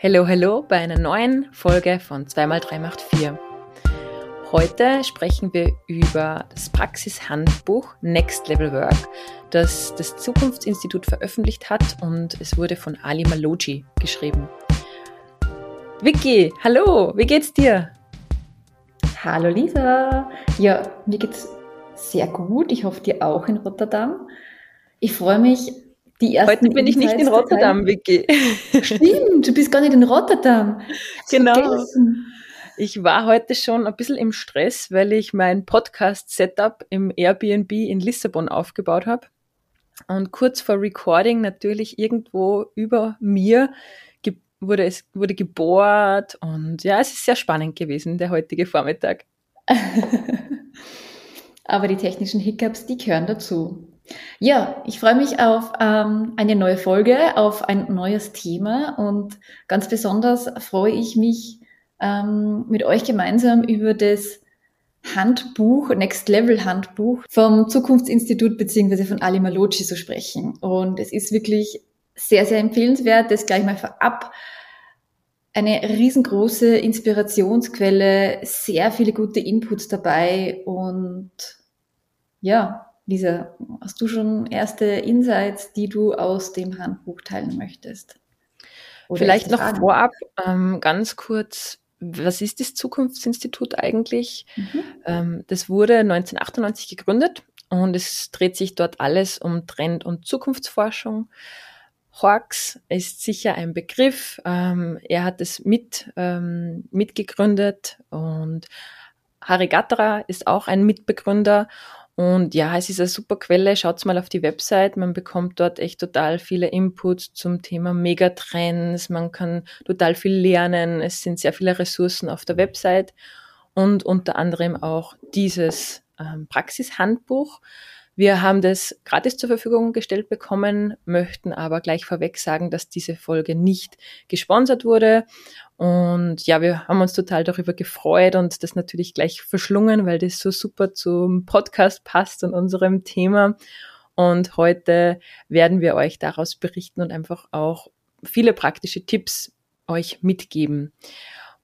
Hello, hello bei einer neuen Folge von 2x3 macht 4. Heute sprechen wir über das Praxishandbuch Next Level Work, das das Zukunftsinstitut veröffentlicht hat und es wurde von Ali Maloji geschrieben. Vicky, hallo, wie geht's dir? Hallo Lisa. Ja, mir geht's sehr gut. Ich hoffe dir auch in Rotterdam. Ich freue mich die ersten Heute bin ich nicht in Rotterdam, Vicky. Stimmt, du bist gar nicht in Rotterdam. Genau. Vergessen. Ich war heute schon ein bisschen im Stress, weil ich mein Podcast-Setup im Airbnb in Lissabon aufgebaut habe. Und kurz vor Recording natürlich irgendwo über mir wurde es wurde gebohrt und ja, es ist sehr spannend gewesen, der heutige Vormittag. Aber die technischen Hiccups, die gehören dazu. Ja, ich freue mich auf ähm, eine neue Folge, auf ein neues Thema und ganz besonders freue ich mich ähm, mit euch gemeinsam über das Handbuch, Next Level Handbuch vom Zukunftsinstitut beziehungsweise von Ali Malocci zu sprechen. Und es ist wirklich sehr, sehr empfehlenswert, das gleich mal vorab. Eine riesengroße Inspirationsquelle, sehr viele gute Inputs dabei und ja, Lisa, hast du schon erste Insights, die du aus dem Handbuch teilen möchtest? Oder Vielleicht noch Fragen? vorab ähm, ganz kurz, was ist das Zukunftsinstitut eigentlich? Mhm. Ähm, das wurde 1998 gegründet und es dreht sich dort alles um Trend- und Zukunftsforschung. Horx ist sicher ein Begriff. Ähm, er hat es mit, ähm, mitgegründet und Harry Gatterer ist auch ein Mitbegründer und ja, es ist eine super Quelle. Schaut mal auf die Website. Man bekommt dort echt total viele Inputs zum Thema Megatrends. Man kann total viel lernen. Es sind sehr viele Ressourcen auf der Website und unter anderem auch dieses ähm, Praxishandbuch. Wir haben das gratis zur Verfügung gestellt bekommen, möchten aber gleich vorweg sagen, dass diese Folge nicht gesponsert wurde. Und ja, wir haben uns total darüber gefreut und das natürlich gleich verschlungen, weil das so super zum Podcast passt und unserem Thema. Und heute werden wir euch daraus berichten und einfach auch viele praktische Tipps euch mitgeben.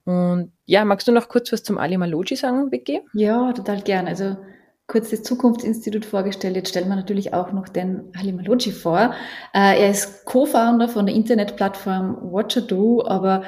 Und ja, magst du noch kurz was zum Ali Maloji sagen, Vicky? Ja, total gern. Also kurz das Zukunftsinstitut vorgestellt. Jetzt stellen wir natürlich auch noch den Halimaloji vor. Äh, er ist Co-Founder von der Internetplattform Watcher aber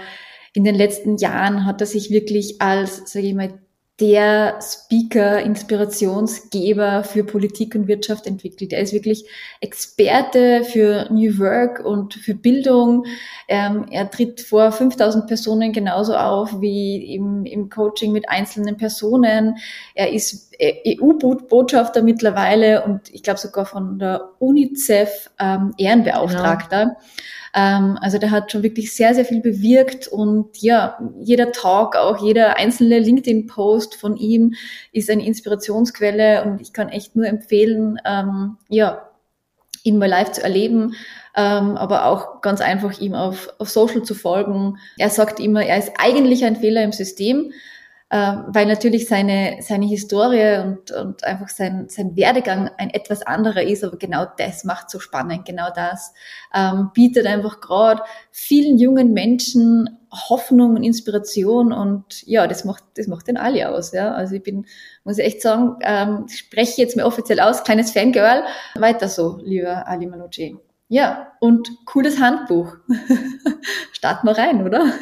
in den letzten Jahren hat er sich wirklich als, sage ich mal, der Speaker, Inspirationsgeber für Politik und Wirtschaft entwickelt. Er ist wirklich Experte für New Work und für Bildung. Ähm, er tritt vor 5000 Personen genauso auf wie im, im Coaching mit einzelnen Personen. Er ist EU-Botschafter mittlerweile und ich glaube sogar von der UNICEF ähm, Ehrenbeauftragter. Genau. Ähm, also der hat schon wirklich sehr, sehr viel bewirkt und ja, jeder Talk, auch jeder einzelne LinkedIn-Post von ihm ist eine Inspirationsquelle und ich kann echt nur empfehlen, ähm, ja, ihn mal live zu erleben, ähm, aber auch ganz einfach ihm auf, auf Social zu folgen. Er sagt immer, er ist eigentlich ein Fehler im System, weil natürlich seine, seine Historie und, und einfach sein, sein Werdegang ein etwas anderer ist, aber genau das macht so spannend, genau das ähm, bietet einfach gerade vielen jungen Menschen Hoffnung und Inspiration und ja, das macht, das macht den Ali aus, ja. Also ich bin, muss ich echt sagen, ähm, spreche jetzt mal offiziell aus, kleines Fangirl, weiter so, lieber Ali Manouchi. Ja, und cooles Handbuch. Starten wir rein, oder?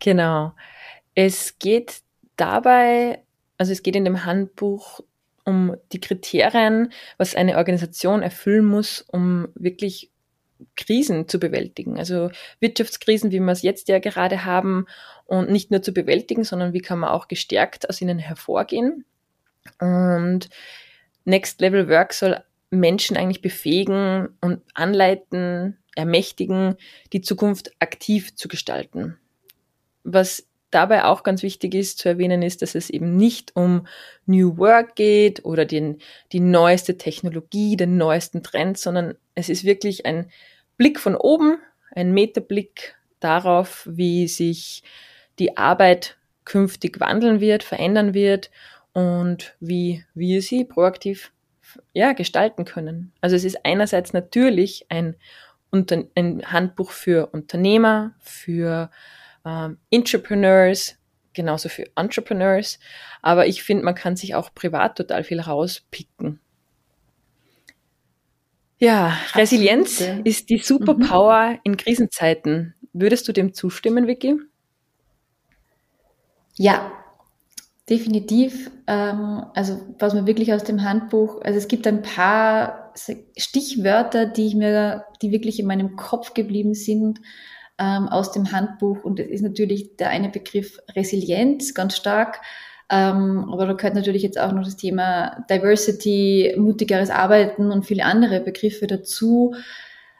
Genau. Es geht dabei, also es geht in dem Handbuch um die Kriterien, was eine Organisation erfüllen muss, um wirklich Krisen zu bewältigen. Also Wirtschaftskrisen, wie wir es jetzt ja gerade haben, und nicht nur zu bewältigen, sondern wie kann man auch gestärkt aus ihnen hervorgehen. Und Next Level Work soll Menschen eigentlich befähigen und anleiten, ermächtigen, die Zukunft aktiv zu gestalten. Was dabei auch ganz wichtig ist zu erwähnen, ist, dass es eben nicht um New Work geht oder den, die neueste Technologie, den neuesten Trend, sondern es ist wirklich ein Blick von oben, ein Metablick darauf, wie sich die Arbeit künftig wandeln wird, verändern wird und wie wir sie proaktiv ja, gestalten können. Also es ist einerseits natürlich ein ein Handbuch für Unternehmer, für ähm, Entrepreneurs, genauso für Entrepreneurs. Aber ich finde, man kann sich auch privat total viel rauspicken. Ja, Resilienz Absolut. ist die Superpower mhm. in Krisenzeiten. Würdest du dem zustimmen, Vicky? Ja, definitiv. Ähm, also was man wirklich aus dem Handbuch, also es gibt ein paar Stichwörter, die ich mir, die wirklich in meinem Kopf geblieben sind ähm, aus dem Handbuch. Und das ist natürlich der eine Begriff Resilienz ganz stark. Ähm, aber da gehört natürlich jetzt auch noch das Thema Diversity, mutigeres Arbeiten und viele andere Begriffe dazu.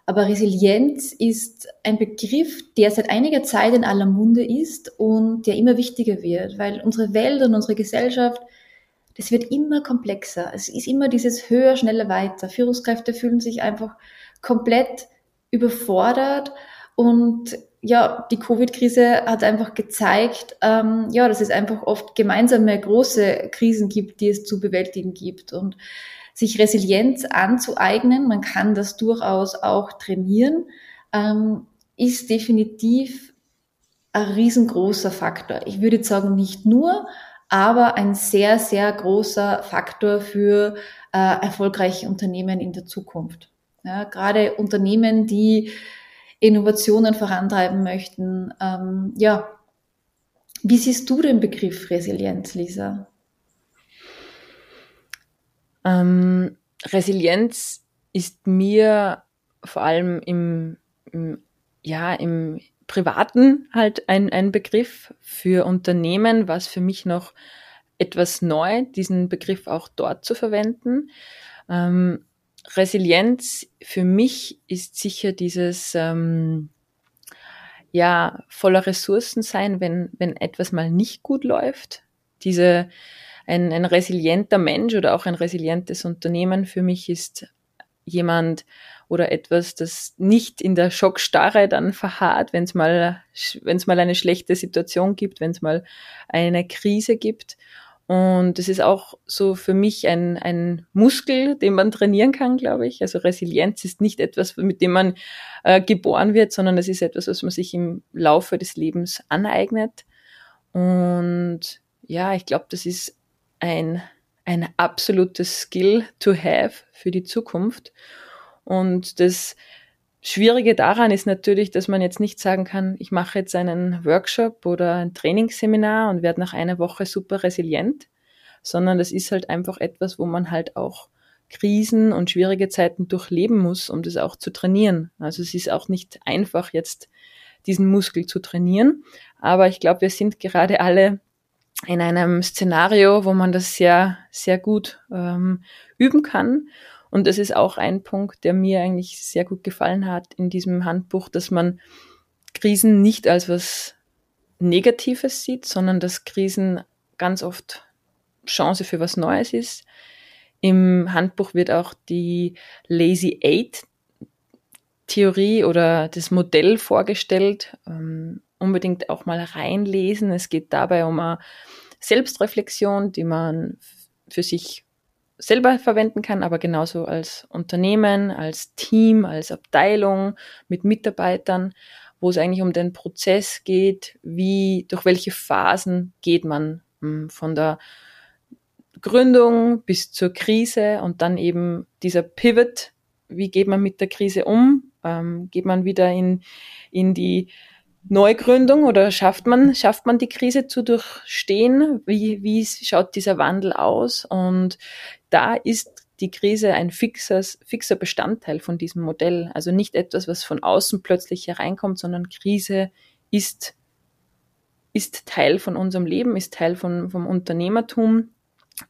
Aber Resilienz ist ein Begriff, der seit einiger Zeit in aller Munde ist und der immer wichtiger wird, weil unsere Welt und unsere Gesellschaft, das wird immer komplexer. Es ist immer dieses höher, schneller, weiter. Führungskräfte fühlen sich einfach komplett überfordert und ja, die Covid-Krise hat einfach gezeigt, ähm, ja, dass es einfach oft gemeinsame große Krisen gibt, die es zu bewältigen gibt. Und sich Resilienz anzueignen, man kann das durchaus auch trainieren, ähm, ist definitiv ein riesengroßer Faktor. Ich würde sagen, nicht nur, aber ein sehr, sehr großer Faktor für äh, erfolgreiche Unternehmen in der Zukunft. Ja, gerade Unternehmen, die Innovationen vorantreiben möchten. Ähm, ja, wie siehst du den Begriff Resilienz, Lisa? Ähm, Resilienz ist mir vor allem im, im, ja, im Privaten halt ein, ein Begriff für Unternehmen, was für mich noch etwas neu, diesen Begriff auch dort zu verwenden. Ähm, Resilienz für mich ist sicher dieses ähm, ja voller Ressourcen sein, wenn wenn etwas mal nicht gut läuft. Diese ein, ein resilienter Mensch oder auch ein resilientes Unternehmen für mich ist jemand oder etwas, das nicht in der Schockstarre dann verharrt, wenn es mal wenn es mal eine schlechte Situation gibt, wenn es mal eine Krise gibt und es ist auch so für mich ein, ein Muskel, den man trainieren kann, glaube ich. Also Resilienz ist nicht etwas, mit dem man äh, geboren wird, sondern es ist etwas, was man sich im Laufe des Lebens aneignet. Und ja, ich glaube, das ist ein, ein absolutes Skill to have für die Zukunft. Und das Schwierige daran ist natürlich, dass man jetzt nicht sagen kann, ich mache jetzt einen Workshop oder ein Trainingsseminar und werde nach einer Woche super resilient, sondern das ist halt einfach etwas, wo man halt auch Krisen und schwierige Zeiten durchleben muss, um das auch zu trainieren. Also es ist auch nicht einfach jetzt diesen Muskel zu trainieren, aber ich glaube, wir sind gerade alle in einem Szenario, wo man das sehr, sehr gut ähm, üben kann. Und das ist auch ein Punkt, der mir eigentlich sehr gut gefallen hat in diesem Handbuch, dass man Krisen nicht als was Negatives sieht, sondern dass Krisen ganz oft Chance für was Neues ist. Im Handbuch wird auch die Lazy Eight Theorie oder das Modell vorgestellt. Ähm, unbedingt auch mal reinlesen. Es geht dabei um eine Selbstreflexion, die man für sich selber verwenden kann, aber genauso als Unternehmen, als Team, als Abteilung mit Mitarbeitern, wo es eigentlich um den Prozess geht, wie, durch welche Phasen geht man hm, von der Gründung bis zur Krise und dann eben dieser Pivot, wie geht man mit der Krise um? Ähm, geht man wieder in, in die Neugründung oder schafft man, schafft man die Krise zu durchstehen? Wie, wie schaut dieser Wandel aus? Und da ist die Krise ein fixes, fixer Bestandteil von diesem Modell. Also nicht etwas, was von außen plötzlich hereinkommt, sondern Krise ist, ist Teil von unserem Leben, ist Teil von, vom Unternehmertum.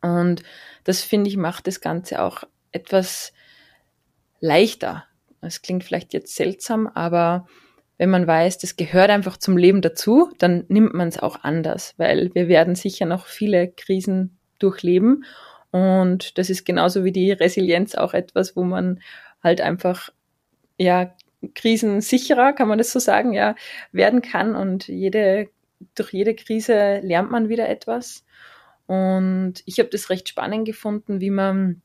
Und das finde ich macht das Ganze auch etwas leichter. Es klingt vielleicht jetzt seltsam, aber wenn man weiß, das gehört einfach zum Leben dazu, dann nimmt man es auch anders, weil wir werden sicher noch viele Krisen durchleben. Und das ist genauso wie die Resilienz auch etwas, wo man halt einfach, ja, krisensicherer, kann man das so sagen, ja, werden kann. Und jede, durch jede Krise lernt man wieder etwas. Und ich habe das recht spannend gefunden, wie man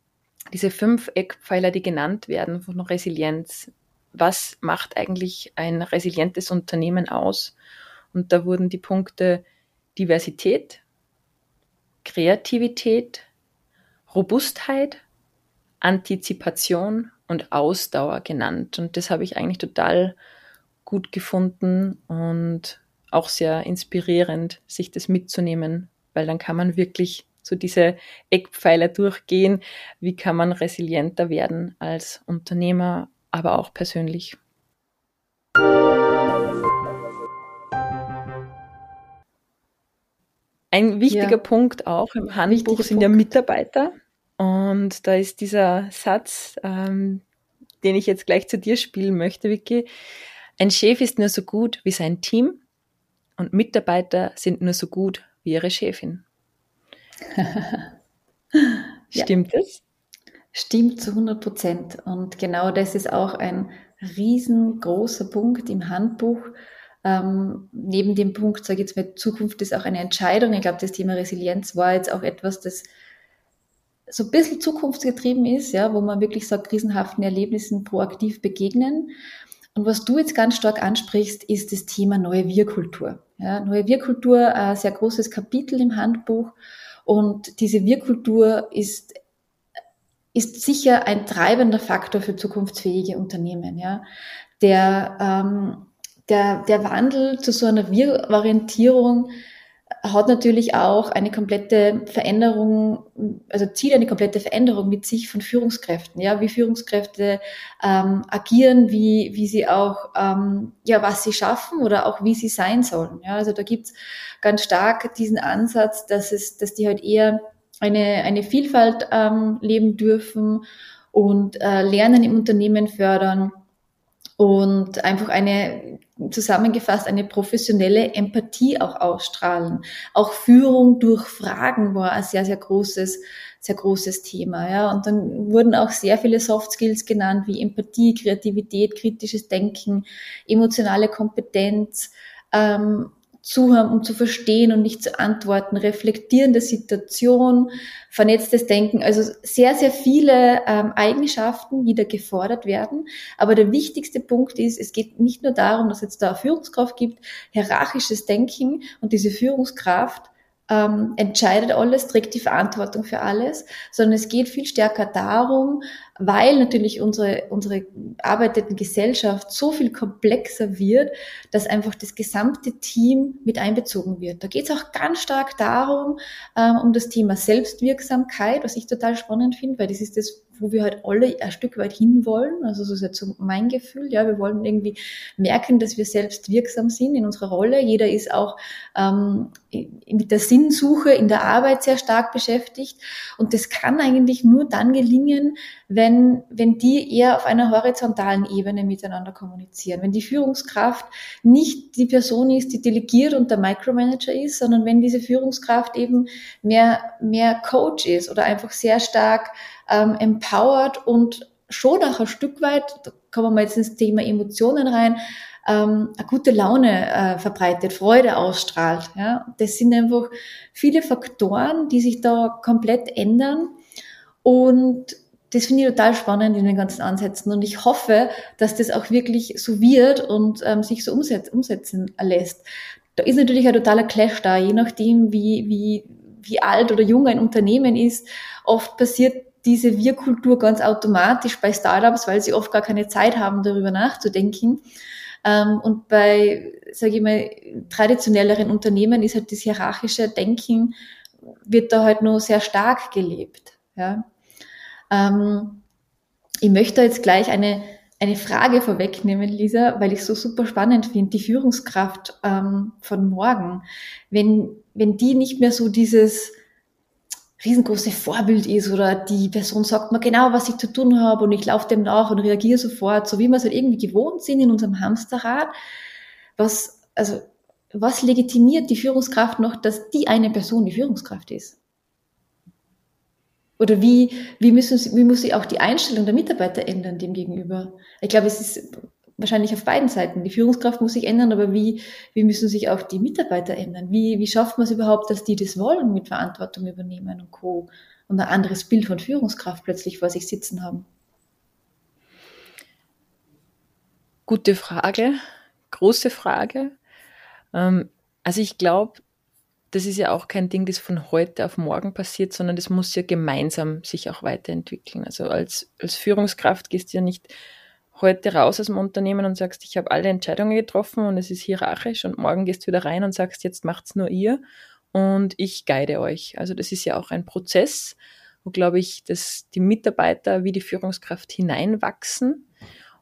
diese fünf Eckpfeiler, die genannt werden von Resilienz, was macht eigentlich ein resilientes Unternehmen aus? Und da wurden die Punkte Diversität, Kreativität, Robustheit, Antizipation und Ausdauer genannt. Und das habe ich eigentlich total gut gefunden und auch sehr inspirierend, sich das mitzunehmen, weil dann kann man wirklich so diese Eckpfeiler durchgehen. Wie kann man resilienter werden als Unternehmer, aber auch persönlich? Ein wichtiger ja. Punkt auch im Handbuch Wichtiger sind Punkt. ja Mitarbeiter. Und da ist dieser Satz, ähm, den ich jetzt gleich zu dir spielen möchte, Vicky. Ein Chef ist nur so gut wie sein Team und Mitarbeiter sind nur so gut wie ihre Chefin. Stimmt ja. es? Stimmt zu 100 Prozent. Und genau das ist auch ein riesengroßer Punkt im Handbuch. Ähm, neben dem Punkt, sage ich jetzt mal, Zukunft ist auch eine Entscheidung. Ich glaube, das Thema Resilienz war jetzt auch etwas, das so ein bisschen zukunftsgetrieben ist, ja, wo man wirklich sagt, krisenhaften Erlebnissen proaktiv begegnen. Und was du jetzt ganz stark ansprichst, ist das Thema neue Wir-Kultur. Ja, neue Wir-Kultur, ein sehr großes Kapitel im Handbuch. Und diese Wir-Kultur ist, ist sicher ein treibender Faktor für zukunftsfähige Unternehmen. Ja, der, ähm, der, der Wandel zu so einer Wir-Orientierung hat natürlich auch eine komplette Veränderung, also zieht eine komplette Veränderung mit sich von Führungskräften, ja, wie Führungskräfte ähm, agieren, wie, wie sie auch, ähm, ja, was sie schaffen oder auch wie sie sein sollen. Ja, also da gibt's ganz stark diesen Ansatz, dass es, dass die halt eher eine, eine Vielfalt ähm, leben dürfen und äh, Lernen im Unternehmen fördern und einfach eine zusammengefasst eine professionelle Empathie auch ausstrahlen. Auch Führung durch Fragen war ein sehr, sehr großes, sehr großes Thema. Ja. Und dann wurden auch sehr viele Soft Skills genannt, wie Empathie, Kreativität, kritisches Denken, emotionale Kompetenz, ähm, zuhören, um zu verstehen und nicht zu antworten, reflektierende Situation, vernetztes Denken, also sehr, sehr viele ähm, Eigenschaften, die da gefordert werden. Aber der wichtigste Punkt ist, es geht nicht nur darum, dass es da eine Führungskraft gibt, hierarchisches Denken und diese Führungskraft ähm, entscheidet alles, trägt die Verantwortung für alles, sondern es geht viel stärker darum, weil natürlich unsere, unsere arbeitende Gesellschaft so viel komplexer wird, dass einfach das gesamte Team mit einbezogen wird. Da geht es auch ganz stark darum, ähm, um das Thema Selbstwirksamkeit, was ich total spannend finde, weil das ist das, wo wir halt alle ein Stück weit hinwollen. Also so ist jetzt so mein Gefühl. Ja, wir wollen irgendwie merken, dass wir selbst wirksam sind in unserer Rolle. Jeder ist auch ähm, mit der Sinnsuche in der Arbeit sehr stark beschäftigt. Und das kann eigentlich nur dann gelingen, wenn, wenn die eher auf einer horizontalen Ebene miteinander kommunizieren. Wenn die Führungskraft nicht die Person ist, die delegiert und der Micromanager ist, sondern wenn diese Führungskraft eben mehr, mehr Coach ist oder einfach sehr stark ähm, empowered und schon auch ein Stück weit, da kommen wir jetzt ins Thema Emotionen rein, ähm, eine gute Laune äh, verbreitet, Freude ausstrahlt. Ja? Das sind einfach viele Faktoren, die sich da komplett ändern. Und das finde ich total spannend in den ganzen Ansätzen und ich hoffe, dass das auch wirklich so wird und ähm, sich so umsetz umsetzen lässt. Da ist natürlich ein totaler Clash da, je nachdem, wie, wie, wie alt oder jung ein Unternehmen ist. Oft passiert diese Wir-Kultur ganz automatisch bei Startups, weil sie oft gar keine Zeit haben, darüber nachzudenken. Ähm, und bei, sage ich mal, traditionelleren Unternehmen ist halt das hierarchische Denken, wird da halt nur sehr stark gelebt. Ja. Ähm, ich möchte jetzt gleich eine, eine Frage vorwegnehmen, Lisa, weil ich es so super spannend finde, die Führungskraft ähm, von morgen. Wenn, wenn die nicht mehr so dieses riesengroße Vorbild ist oder die Person sagt mir genau, was ich zu tun habe und ich laufe dem nach und reagiere sofort, so wie wir es halt irgendwie gewohnt sind in unserem Hamsterrad. Was, also, was legitimiert die Führungskraft noch, dass die eine Person die Führungskraft ist? Oder wie, wie, müssen sie, wie muss sich auch die Einstellung der Mitarbeiter ändern dem gegenüber? Ich glaube, es ist wahrscheinlich auf beiden Seiten. Die Führungskraft muss sich ändern, aber wie, wie müssen sich auch die Mitarbeiter ändern? Wie, wie schafft man es überhaupt, dass die das wollen, mit Verantwortung übernehmen und Co. und ein anderes Bild von Führungskraft plötzlich vor sich sitzen haben? Gute Frage, große Frage. Ähm, also ich glaube, das ist ja auch kein Ding, das von heute auf morgen passiert, sondern das muss ja gemeinsam sich auch weiterentwickeln. Also als, als Führungskraft gehst du ja nicht heute raus aus dem Unternehmen und sagst, ich habe alle Entscheidungen getroffen und es ist hierarchisch und morgen gehst du wieder rein und sagst, jetzt macht's nur ihr und ich guide euch. Also das ist ja auch ein Prozess, wo, glaube ich, dass die Mitarbeiter wie die Führungskraft hineinwachsen.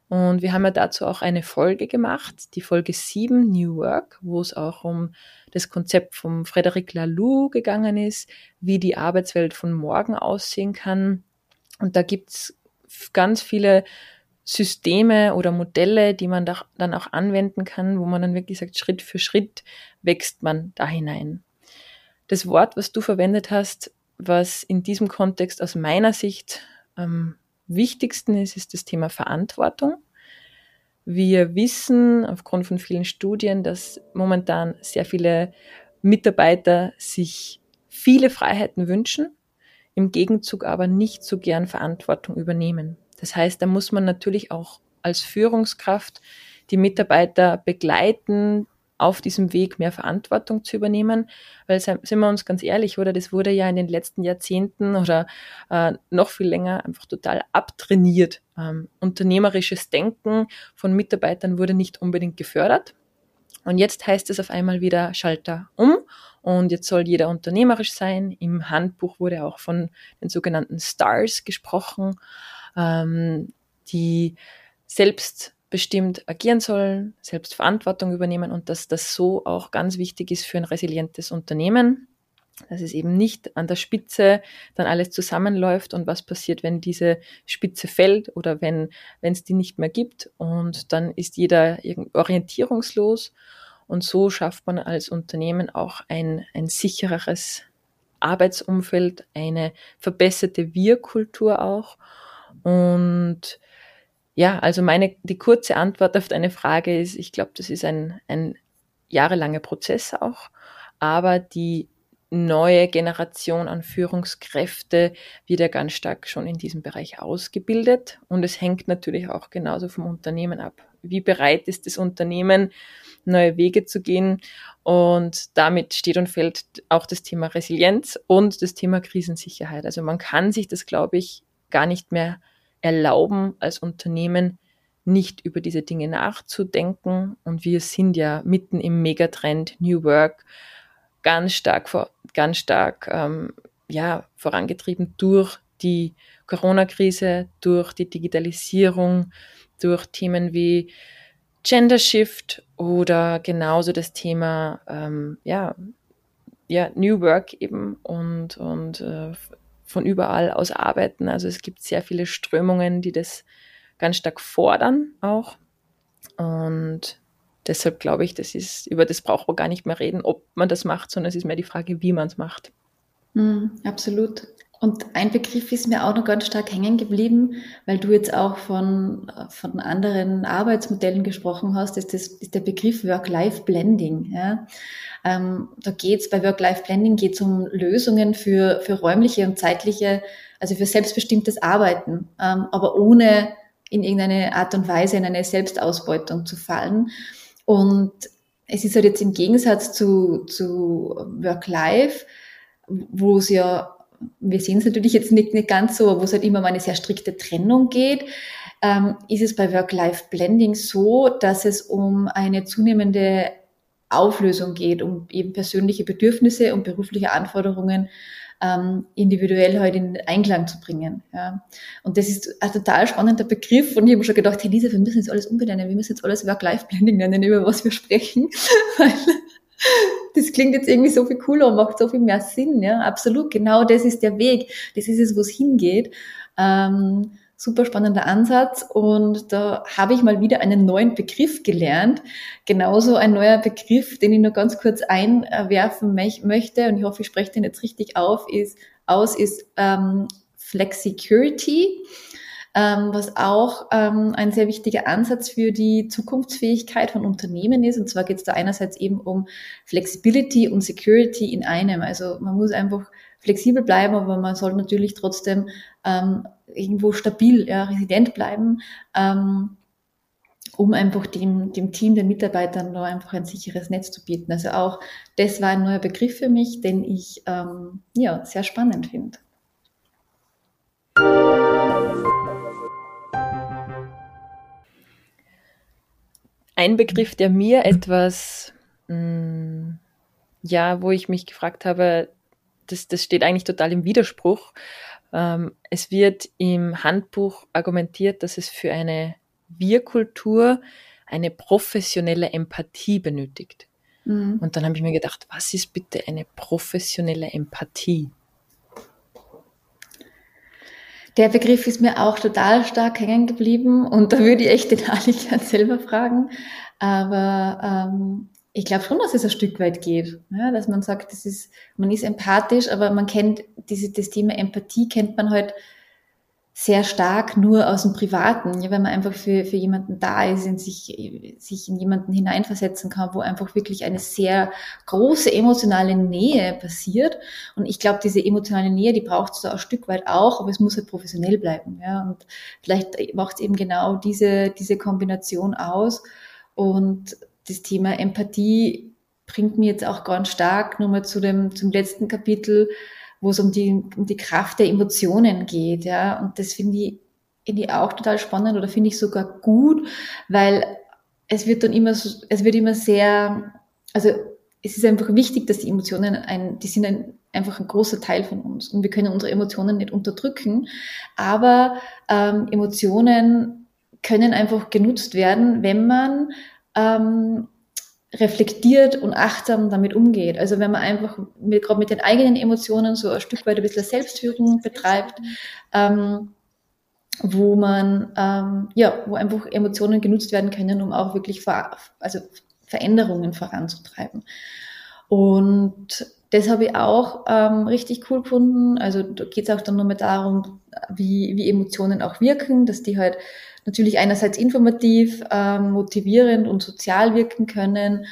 Und wir haben ja dazu auch eine Folge gemacht, die Folge 7, New Work, wo es auch um das Konzept von Frederic Laloux gegangen ist, wie die Arbeitswelt von morgen aussehen kann. Und da gibt's ganz viele Systeme oder Modelle, die man da dann auch anwenden kann, wo man dann wirklich sagt, Schritt für Schritt wächst man da hinein. Das Wort, was du verwendet hast, was in diesem Kontext aus meiner Sicht am wichtigsten ist, ist das Thema Verantwortung. Wir wissen aufgrund von vielen Studien, dass momentan sehr viele Mitarbeiter sich viele Freiheiten wünschen, im Gegenzug aber nicht so gern Verantwortung übernehmen. Das heißt, da muss man natürlich auch als Führungskraft die Mitarbeiter begleiten, auf diesem Weg mehr Verantwortung zu übernehmen, weil sind wir uns ganz ehrlich, oder das wurde ja in den letzten Jahrzehnten oder äh, noch viel länger einfach total abtrainiert. Ähm, unternehmerisches Denken von Mitarbeitern wurde nicht unbedingt gefördert. Und jetzt heißt es auf einmal wieder Schalter um und jetzt soll jeder unternehmerisch sein. Im Handbuch wurde auch von den sogenannten Stars gesprochen ähm, die selbstbestimmt agieren sollen, selbst Verantwortung übernehmen und dass das so auch ganz wichtig ist für ein resilientes Unternehmen, dass es eben nicht an der Spitze dann alles zusammenläuft und was passiert, wenn diese Spitze fällt oder wenn es die nicht mehr gibt und dann ist jeder orientierungslos und so schafft man als Unternehmen auch ein, ein sichereres Arbeitsumfeld, eine verbesserte Wir-Kultur auch und ja, also meine, die kurze Antwort auf deine Frage ist, ich glaube, das ist ein, ein jahrelanger Prozess auch, aber die neue Generation an Führungskräfte wird ja ganz stark schon in diesem Bereich ausgebildet und es hängt natürlich auch genauso vom Unternehmen ab. Wie bereit ist das Unternehmen, neue Wege zu gehen und damit steht und fällt auch das Thema Resilienz und das Thema Krisensicherheit. Also man kann sich das, glaube ich, gar nicht mehr erlauben, als Unternehmen nicht über diese Dinge nachzudenken. Und wir sind ja mitten im Megatrend New Work ganz stark, ganz stark ähm, ja, vorangetrieben durch die Corona-Krise, durch die Digitalisierung, durch Themen wie Gender Shift oder genauso das Thema ähm, ja, ja, New Work eben und, und äh, von überall aus arbeiten. Also es gibt sehr viele Strömungen, die das ganz stark fordern auch. Und deshalb glaube ich, das ist, über das braucht man gar nicht mehr reden, ob man das macht, sondern es ist mehr die Frage, wie man es macht. Mm, absolut. Und ein Begriff ist mir auch noch ganz stark hängen geblieben, weil du jetzt auch von, von anderen Arbeitsmodellen gesprochen hast, ist, das, ist der Begriff Work-Life-Blending. Ja? Ähm, da geht's bei Work-Life-Blending geht's um Lösungen für, für räumliche und zeitliche, also für selbstbestimmtes Arbeiten, ähm, aber ohne in irgendeine Art und Weise in eine Selbstausbeutung zu fallen. Und es ist halt jetzt im Gegensatz zu, zu Work-Life, wo es ja wir sehen es natürlich jetzt nicht, nicht ganz so, wo es halt immer um eine sehr strikte Trennung geht, ähm, ist es bei Work-Life-Blending so, dass es um eine zunehmende Auflösung geht, um eben persönliche Bedürfnisse und berufliche Anforderungen ähm, individuell halt in Einklang zu bringen. Ja. Und das ist ein total spannender Begriff und ich habe schon gedacht, hey Lisa, wir müssen jetzt alles umbenennen, wir müssen jetzt alles Work-Life-Blending nennen, über was wir sprechen, weil das klingt jetzt irgendwie so viel cooler und macht so viel mehr Sinn. Ja, absolut. Genau das ist der Weg. Das ist es, wo es hingeht. Ähm, super spannender Ansatz und da habe ich mal wieder einen neuen Begriff gelernt. Genauso ein neuer Begriff, den ich nur ganz kurz einwerfen möchte und ich hoffe, ich spreche den jetzt richtig auf, ist, aus, ist ähm, Flexicurity ähm, was auch ähm, ein sehr wichtiger Ansatz für die Zukunftsfähigkeit von Unternehmen ist. Und zwar geht es da einerseits eben um Flexibility und Security in einem. Also man muss einfach flexibel bleiben, aber man soll natürlich trotzdem ähm, irgendwo stabil, ja, resident bleiben. Ähm, um einfach dem, dem Team, den Mitarbeitern da einfach ein sicheres Netz zu bieten. Also auch das war ein neuer Begriff für mich, den ich ähm, ja, sehr spannend finde. Ein Begriff, der mir etwas, mh, mm, ja, wo ich mich gefragt habe, das, das steht eigentlich total im Widerspruch. Ähm, es wird im Handbuch argumentiert, dass es für eine Wir-Kultur eine professionelle Empathie benötigt. Mhm. Und dann habe ich mir gedacht, was ist bitte eine professionelle Empathie? Der Begriff ist mir auch total stark hängen geblieben und da würde ich echt den Ali gern selber fragen. Aber ähm, ich glaube schon, dass es ein Stück weit geht, ja, dass man sagt, das ist, man ist empathisch, aber man kennt diese, das Thema Empathie kennt man halt sehr stark nur aus dem Privaten, ja, wenn man einfach für, für jemanden da ist und sich, sich in jemanden hineinversetzen kann, wo einfach wirklich eine sehr große emotionale Nähe passiert. Und ich glaube, diese emotionale Nähe, die braucht es da ein Stück weit auch, aber es muss halt professionell bleiben. Ja. Und vielleicht macht es eben genau diese, diese Kombination aus. Und das Thema Empathie bringt mir jetzt auch ganz stark nochmal zu dem, zum letzten Kapitel, wo es um die, um die Kraft der Emotionen geht, ja. Und das finde ich, finde ich auch total spannend oder finde ich sogar gut, weil es wird dann immer so, es wird immer sehr, also es ist einfach wichtig, dass die Emotionen ein, die sind ein, einfach ein großer Teil von uns und wir können unsere Emotionen nicht unterdrücken, aber ähm, Emotionen können einfach genutzt werden, wenn man ähm, reflektiert und achtsam damit umgeht. Also wenn man einfach mit, gerade mit den eigenen Emotionen so ein Stück weit ein bisschen Selbstführung betreibt, ähm, wo man, ähm, ja, wo einfach Emotionen genutzt werden können, um auch wirklich ver also Veränderungen voranzutreiben. Und das habe ich auch ähm, richtig cool gefunden. Also da geht es auch dann nochmal darum, wie, wie Emotionen auch wirken, dass die halt natürlich einerseits informativ, ähm, motivierend und sozial wirken können.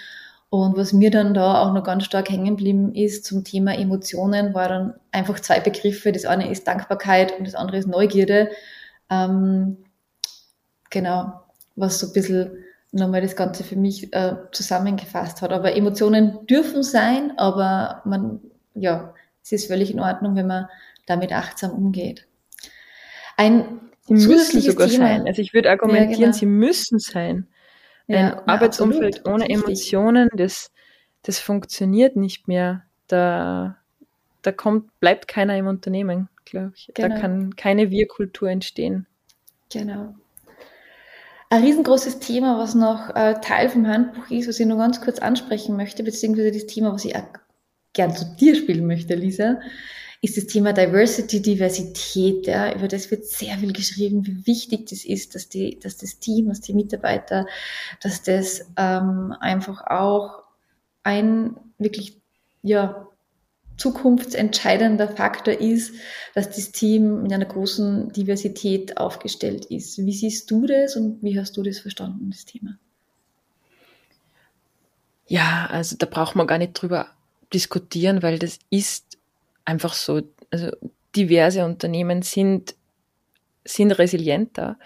Und was mir dann da auch noch ganz stark hängen geblieben ist zum Thema Emotionen, war dann einfach zwei Begriffe. Das eine ist Dankbarkeit und das andere ist Neugierde. Ähm, genau, was so ein bisschen nochmal das Ganze für mich äh, zusammengefasst hat. Aber Emotionen dürfen sein, aber man, ja, es ist völlig in Ordnung, wenn man damit achtsam umgeht. Ein Sie müssen sogar sein. Also ich würde argumentieren, ja, genau. sie müssen sein. Ein ja, Arbeitsumfeld absolut. ohne Emotionen, das, das funktioniert nicht mehr. Da, da kommt, bleibt keiner im Unternehmen, glaube ich. Genau. Da kann keine Wir-Kultur entstehen. Genau. Ein riesengroßes Thema, was noch äh, Teil vom Handbuch ist, was ich nur ganz kurz ansprechen möchte, beziehungsweise das Thema, was ich auch gern zu dir spielen möchte, Lisa, ist das Thema Diversity, Diversität. Ja, über das wird sehr viel geschrieben, wie wichtig das ist, dass, die, dass das Team, dass die Mitarbeiter, dass das ähm, einfach auch ein wirklich ja, zukunftsentscheidender Faktor ist, dass das Team mit einer großen Diversität aufgestellt ist. Wie siehst du das und wie hast du das verstanden, das Thema? Ja, also da braucht man gar nicht drüber diskutieren, weil das ist einfach so, also diverse Unternehmen sind sind resilienter.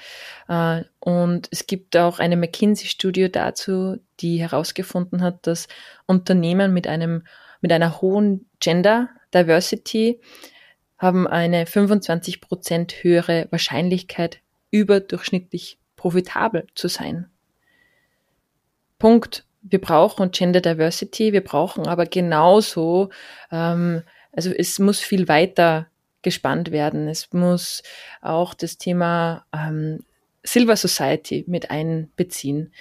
Äh, und es gibt auch eine McKinsey-Studie dazu, die herausgefunden hat, dass Unternehmen mit einem, mit einer hohen Gender Diversity haben eine 25 Prozent höhere Wahrscheinlichkeit, überdurchschnittlich profitabel zu sein. Punkt. Wir brauchen Gender Diversity, wir brauchen aber genauso ähm, also es muss viel weiter gespannt werden. Es muss auch das Thema ähm, Silver Society mit einbeziehen.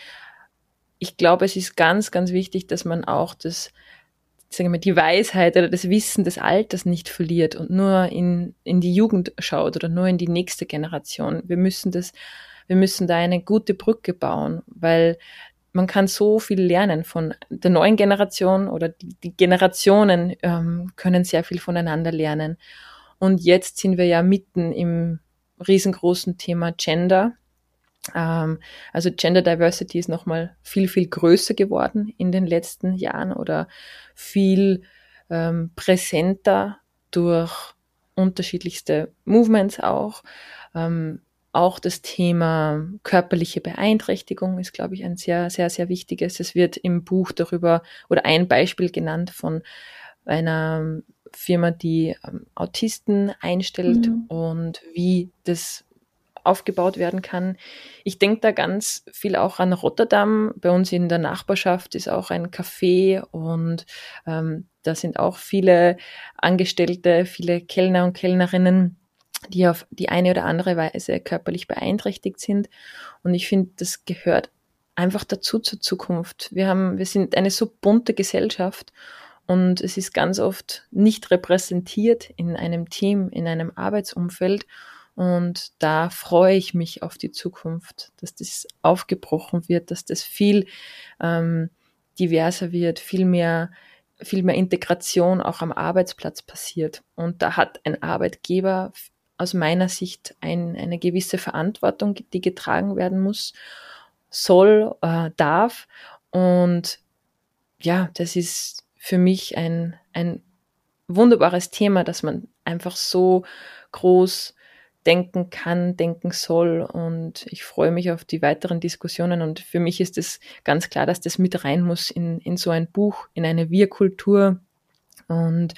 Ich glaube, es ist ganz, ganz wichtig, dass man auch das, sagen wir, die Weisheit oder das Wissen des Alters nicht verliert und nur in, in die Jugend schaut oder nur in die nächste Generation. Wir müssen das, wir müssen da eine gute Brücke bauen, weil man kann so viel lernen von der neuen Generation oder die, die Generationen ähm, können sehr viel voneinander lernen. Und jetzt sind wir ja mitten im riesengroßen Thema Gender. Ähm, also Gender Diversity ist nochmal viel, viel größer geworden in den letzten Jahren oder viel ähm, präsenter durch unterschiedlichste Movements auch. Ähm, auch das Thema körperliche Beeinträchtigung ist, glaube ich, ein sehr, sehr, sehr wichtiges. Es wird im Buch darüber oder ein Beispiel genannt von einer Firma, die ähm, Autisten einstellt mhm. und wie das aufgebaut werden kann. Ich denke da ganz viel auch an Rotterdam. Bei uns in der Nachbarschaft ist auch ein Café und ähm, da sind auch viele Angestellte, viele Kellner und Kellnerinnen, die auf die eine oder andere Weise körperlich beeinträchtigt sind. Und ich finde, das gehört einfach dazu zur Zukunft. Wir haben, wir sind eine so bunte Gesellschaft und es ist ganz oft nicht repräsentiert in einem Team, in einem Arbeitsumfeld. Und da freue ich mich auf die Zukunft, dass das aufgebrochen wird, dass das viel ähm, diverser wird, viel mehr, viel mehr Integration auch am Arbeitsplatz passiert. Und da hat ein Arbeitgeber aus meiner Sicht ein, eine gewisse Verantwortung, die getragen werden muss, soll, äh, darf. Und ja, das ist für mich ein, ein wunderbares Thema, dass man einfach so groß denken kann, denken soll. Und ich freue mich auf die weiteren Diskussionen. Und für mich ist es ganz klar, dass das mit rein muss in, in so ein Buch, in eine Wir-Kultur. Und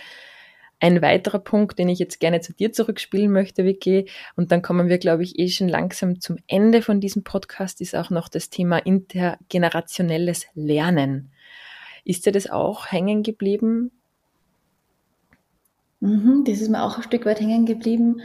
ein weiterer Punkt, den ich jetzt gerne zu dir zurückspielen möchte, Vicky, und dann kommen wir, glaube ich, eh schon langsam zum Ende von diesem Podcast, ist auch noch das Thema intergenerationelles Lernen. Ist dir das auch hängen geblieben? Mhm, das ist mir auch ein Stück weit hängen geblieben,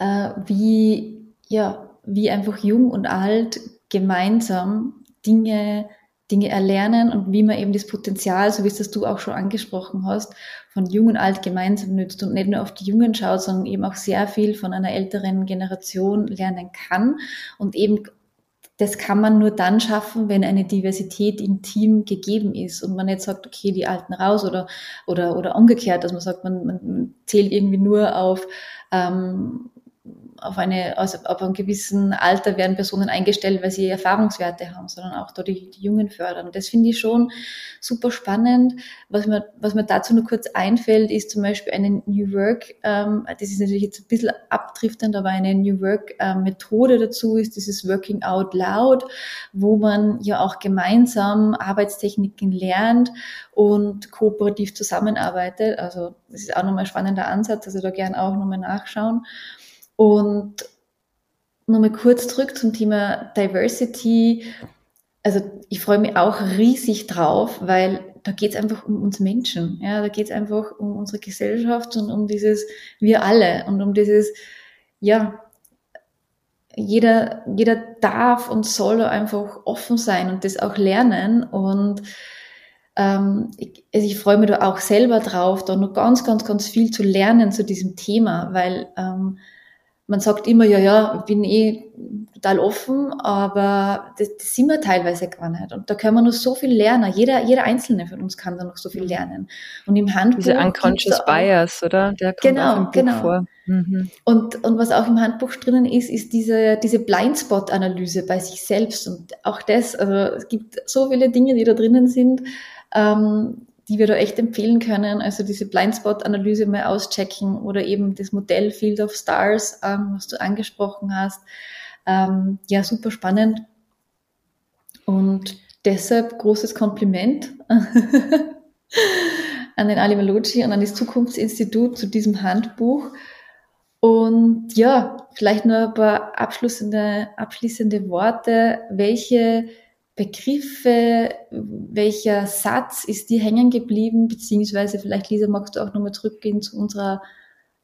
äh, wie, ja, wie einfach jung und alt gemeinsam Dinge, Dinge erlernen und wie man eben das Potenzial, so wie es das du auch schon angesprochen hast, von jung und alt gemeinsam nützt und nicht nur auf die Jungen schaut, sondern eben auch sehr viel von einer älteren Generation lernen kann. Und eben das kann man nur dann schaffen, wenn eine Diversität im Team gegeben ist und man nicht sagt, okay, die Alten raus oder, oder, oder umgekehrt, dass man sagt, man, man zählt irgendwie nur auf ähm, auf eine, also auf einem gewissen Alter werden Personen eingestellt, weil sie Erfahrungswerte haben, sondern auch da die, die Jungen fördern. Das finde ich schon super spannend. Was mir, was mir dazu nur kurz einfällt, ist zum Beispiel eine New Work, ähm, das ist natürlich jetzt ein bisschen abdriftend, aber eine New Work ähm, Methode dazu ist dieses Working Out Loud, wo man ja auch gemeinsam Arbeitstechniken lernt und kooperativ zusammenarbeitet. Also das ist auch nochmal ein spannender Ansatz, also da gern auch nochmal nachschauen. Und nochmal kurz zurück zum Thema Diversity. Also ich freue mich auch riesig drauf, weil da geht es einfach um uns Menschen. Ja, da geht es einfach um unsere Gesellschaft und um dieses wir alle und um dieses, ja, jeder, jeder darf und soll einfach offen sein und das auch lernen. Und ähm, ich, also ich freue mich da auch selber drauf, da noch ganz, ganz, ganz viel zu lernen zu diesem Thema, weil ähm, man sagt immer, ja, ja, bin eh total offen, aber das, das sind wir teilweise gar nicht. Und da können wir noch so viel lernen. Jeder, jeder Einzelne von uns kann da noch so viel lernen. Und im Handbuch. Diese Unconscious auch, Bias, oder? Der kommt genau, genau. vor. Mhm. Und, und was auch im Handbuch drinnen ist, ist diese, diese Blindspot-Analyse bei sich selbst. Und auch das, also es gibt so viele Dinge, die da drinnen sind. Ähm, die wir da echt empfehlen können. Also diese Blindspot-Analyse mal auschecken oder eben das Modell Field of Stars, ähm, was du angesprochen hast. Ähm, ja, super spannend. Und deshalb großes Kompliment an den Ali Malocci und an das Zukunftsinstitut zu diesem Handbuch. Und ja, vielleicht nur ein paar abschließende, abschließende Worte. Welche Begriffe, welcher Satz ist dir hängen geblieben, beziehungsweise vielleicht, Lisa, magst du auch nochmal zurückgehen zu unserer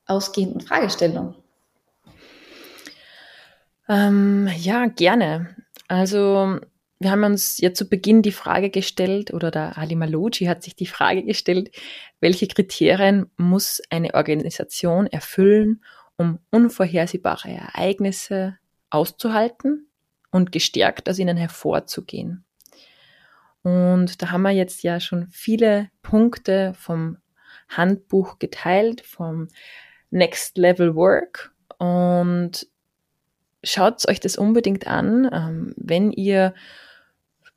ausgehenden Fragestellung? Ähm, ja, gerne. Also wir haben uns ja zu Beginn die Frage gestellt, oder der Ali Maloggi hat sich die Frage gestellt, welche Kriterien muss eine Organisation erfüllen, um unvorhersehbare Ereignisse auszuhalten und gestärkt aus ihnen hervorzugehen. Und da haben wir jetzt ja schon viele Punkte vom Handbuch geteilt, vom Next Level Work. Und schaut euch das unbedingt an, ähm, wenn ihr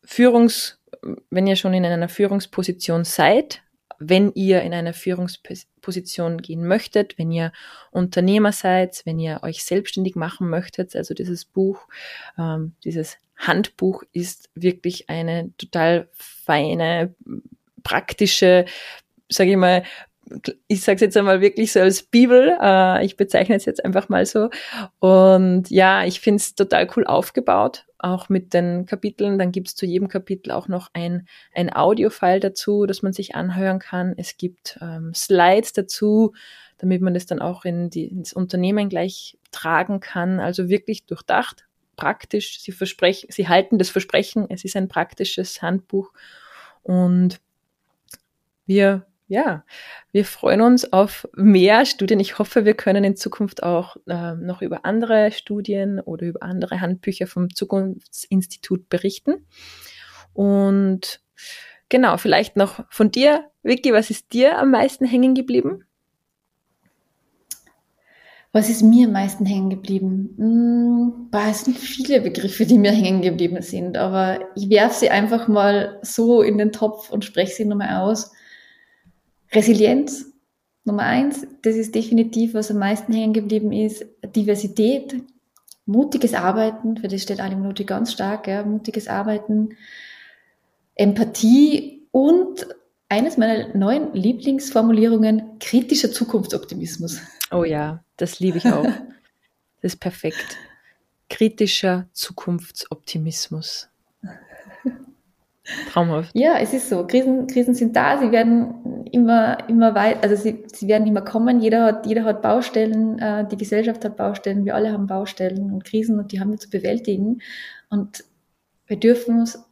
Führungs, wenn ihr schon in einer Führungsposition seid, wenn ihr in eine Führungsposition gehen möchtet, wenn ihr Unternehmer seid, wenn ihr euch selbstständig machen möchtet, also dieses Buch, ähm, dieses Handbuch ist wirklich eine total feine, praktische, sage ich mal, ich sage es jetzt einmal wirklich so als Bibel. Äh, ich bezeichne es jetzt einfach mal so. Und ja, ich finde es total cool aufgebaut, auch mit den Kapiteln. Dann gibt es zu jedem Kapitel auch noch ein, ein Audio-File dazu, das man sich anhören kann. Es gibt ähm, Slides dazu, damit man das dann auch in die, ins Unternehmen gleich tragen kann. Also wirklich durchdacht, praktisch. Sie versprechen, sie halten das Versprechen. Es ist ein praktisches Handbuch und wir ja, wir freuen uns auf mehr Studien. Ich hoffe, wir können in Zukunft auch äh, noch über andere Studien oder über andere Handbücher vom Zukunftsinstitut berichten. Und genau, vielleicht noch von dir, Vicky, was ist dir am meisten hängen geblieben? Was ist mir am meisten hängen geblieben? Hm, es sind viele Begriffe, die mir hängen geblieben sind, aber ich werfe sie einfach mal so in den Topf und spreche sie nochmal aus. Resilienz, Nummer eins, das ist definitiv, was am meisten hängen geblieben ist. Diversität, mutiges Arbeiten, für das steht Ali Minuti ganz stark, ja, mutiges Arbeiten, Empathie und eines meiner neuen Lieblingsformulierungen, kritischer Zukunftsoptimismus. Oh ja, das liebe ich auch. Das ist perfekt. Kritischer Zukunftsoptimismus. Traumhaft. Ja, es ist so. Krisen, Krisen sind da, sie werden immer, immer weit, also sie, sie werden immer kommen. Jeder hat, jeder hat Baustellen, äh, die Gesellschaft hat Baustellen, wir alle haben Baustellen und Krisen und die haben wir zu bewältigen. Und wir dürfen uns,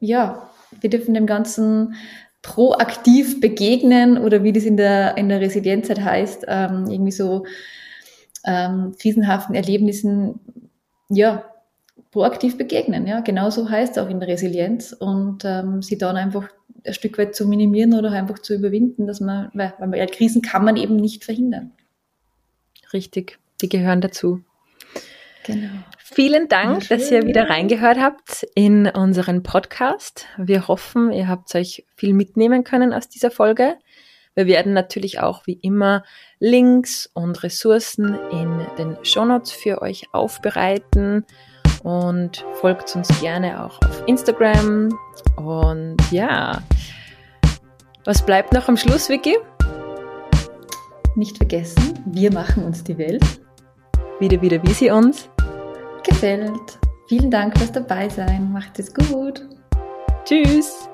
ja, wir dürfen dem Ganzen proaktiv begegnen oder wie das in der, in der Resilienzzeit heißt, ähm, irgendwie so ähm, krisenhaften Erlebnissen, ja, proaktiv begegnen. Ja, genauso heißt es auch in der Resilienz und ähm, sie dann einfach ein Stück weit zu minimieren oder einfach zu überwinden, dass man, weil, weil ja, Krisen kann man eben nicht verhindern. Richtig, die gehören dazu. Genau. Vielen Dank, ja, dass ihr wieder reingehört habt in unseren Podcast. Wir hoffen, ihr habt euch viel mitnehmen können aus dieser Folge. Wir werden natürlich auch wie immer Links und Ressourcen in den Shownotes für euch aufbereiten und folgt uns gerne auch auf Instagram. Und ja, was bleibt noch am Schluss, Vicky? Nicht vergessen, wir machen uns die Welt. Wieder, wieder, wie sie uns gefällt. Vielen Dank fürs Dabeisein. Macht es gut. Tschüss.